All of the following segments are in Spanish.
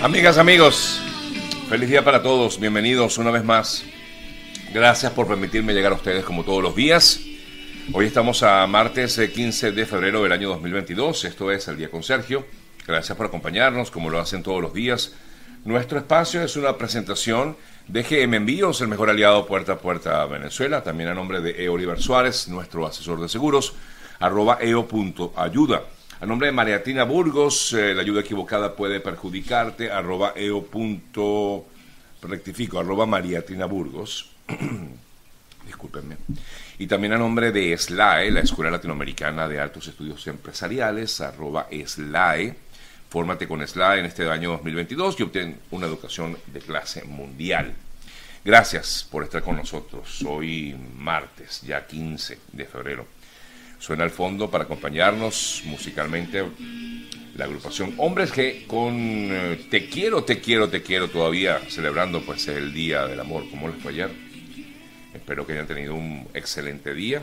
Amigas, amigos, feliz día para todos. Bienvenidos una vez más. Gracias por permitirme llegar a ustedes como todos los días. Hoy estamos a martes 15 eh, de febrero del año 2022. Esto es El Día con Sergio. Gracias por acompañarnos, como lo hacen todos los días. Nuestro espacio es una presentación de GM Envíos, el mejor aliado puerta a puerta a Venezuela. También a nombre de E. Oliver Suárez, nuestro asesor de seguros, arroba eo.ayuda. A nombre de Mariatina Burgos, eh, la ayuda equivocada puede perjudicarte, arroba eo. rectifico, arroba Mariatina Burgos. Discúlpenme. Y también a nombre de SLAE, la Escuela Latinoamericana de Altos Estudios Empresariales, arroba SLAE. Fórmate con SLAE en este año 2022 y obtén una educación de clase mundial. Gracias por estar con nosotros. Hoy martes, ya 15 de febrero. Suena al fondo para acompañarnos musicalmente la agrupación Hombres G con eh, Te quiero, te quiero, te quiero todavía celebrando pues el Día del Amor. como les fue ayer? Espero que hayan tenido un excelente día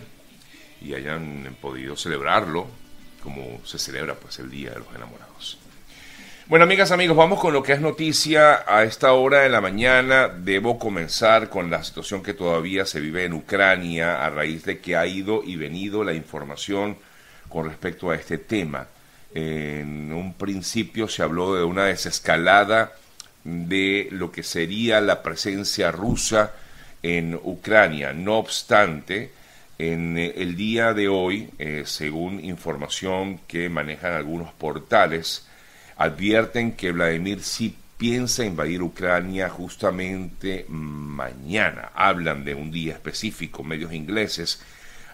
y hayan podido celebrarlo como se celebra pues el Día de los Enamorados. Bueno, amigas, amigos, vamos con lo que es noticia a esta hora de la mañana. Debo comenzar con la situación que todavía se vive en Ucrania a raíz de que ha ido y venido la información con respecto a este tema. En un principio se habló de una desescalada de lo que sería la presencia rusa en Ucrania. No obstante, en el día de hoy, eh, según información que manejan algunos portales, advierten que Vladimir sí piensa invadir Ucrania justamente mañana. Hablan de un día específico. Medios ingleses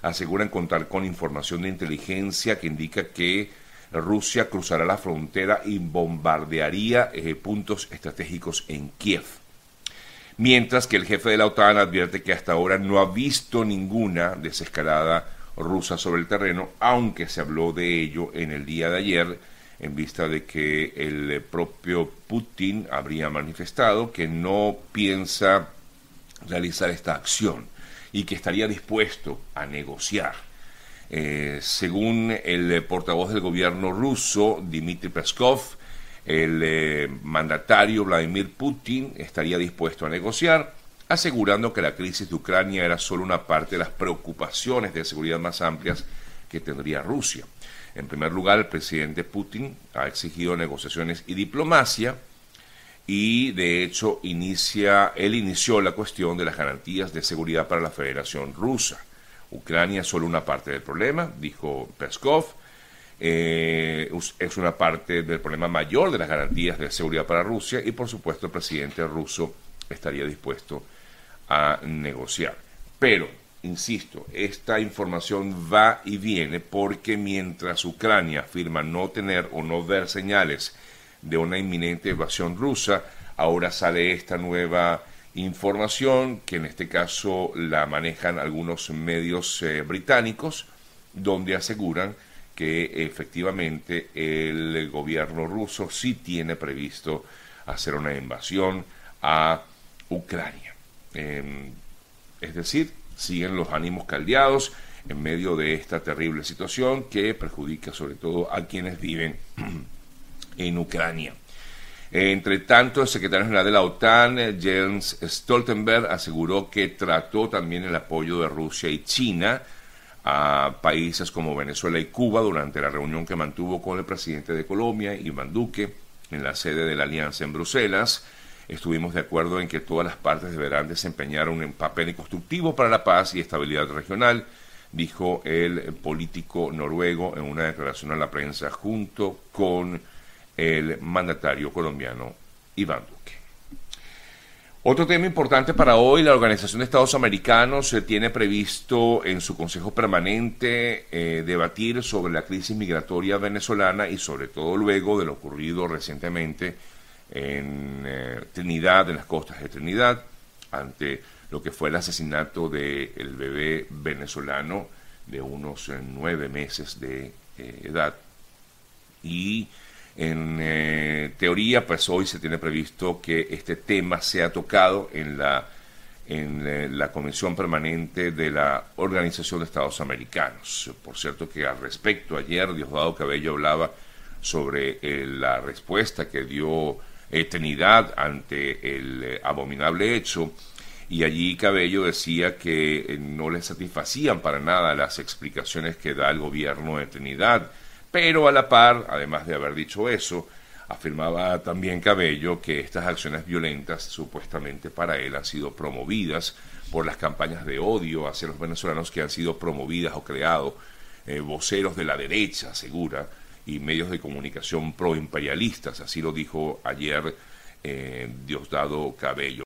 aseguran contar con información de inteligencia que indica que Rusia cruzará la frontera y bombardearía eh, puntos estratégicos en Kiev. Mientras que el jefe de la OTAN advierte que hasta ahora no ha visto ninguna desescalada rusa sobre el terreno, aunque se habló de ello en el día de ayer en vista de que el propio Putin habría manifestado que no piensa realizar esta acción y que estaría dispuesto a negociar. Eh, según el portavoz del gobierno ruso, Dmitry Peskov, el eh, mandatario Vladimir Putin estaría dispuesto a negociar, asegurando que la crisis de Ucrania era solo una parte de las preocupaciones de seguridad más amplias que tendría Rusia. En primer lugar, el presidente Putin ha exigido negociaciones y diplomacia y de hecho inicia, él inició la cuestión de las garantías de seguridad para la Federación Rusa. Ucrania es solo una parte del problema, dijo Peskov. Eh, es una parte del problema mayor de las garantías de seguridad para Rusia y por supuesto el presidente ruso estaría dispuesto a negociar. Pero insisto, esta información va y viene porque mientras Ucrania afirma no tener o no ver señales de una inminente invasión rusa, ahora sale esta nueva información que en este caso la manejan algunos medios eh, británicos donde aseguran que efectivamente el gobierno ruso sí tiene previsto hacer una invasión a Ucrania. Em, es decir, siguen los ánimos caldeados en medio de esta terrible situación que perjudica sobre todo a quienes viven en Ucrania. Entre tanto, el secretario general de la OTAN, Jens Stoltenberg, aseguró que trató también el apoyo de Rusia y China a países como Venezuela y Cuba durante la reunión que mantuvo con el presidente de Colombia, Iván Duque, en la sede de la Alianza en Bruselas estuvimos de acuerdo en que todas las partes deberán desempeñar un papel constructivo para la paz y estabilidad regional, dijo el político noruego en una declaración a la prensa junto con el mandatario colombiano Iván Duque. Otro tema importante para hoy, la Organización de Estados Americanos tiene previsto en su Consejo Permanente eh, debatir sobre la crisis migratoria venezolana y sobre todo luego de lo ocurrido recientemente en eh, Trinidad, en las costas de Trinidad, ante lo que fue el asesinato del bebé venezolano de unos eh, nueve meses de eh, edad. Y en teoría, pues hoy se tiene previsto que este tema sea tocado en la, en la Comisión Permanente de la Organización de Estados Americanos. Por cierto que al respecto, ayer Diosdado Cabello hablaba sobre la respuesta que dio Trinidad ante el abominable hecho. Y allí Cabello decía que no le satisfacían para nada las explicaciones que da el gobierno de Trinidad, pero a la par, además de haber dicho eso, afirmaba también Cabello que estas acciones violentas supuestamente para él han sido promovidas por las campañas de odio hacia los venezolanos que han sido promovidas o creado eh, voceros de la derecha, segura, y medios de comunicación proimperialistas, así lo dijo ayer eh, Diosdado Cabello.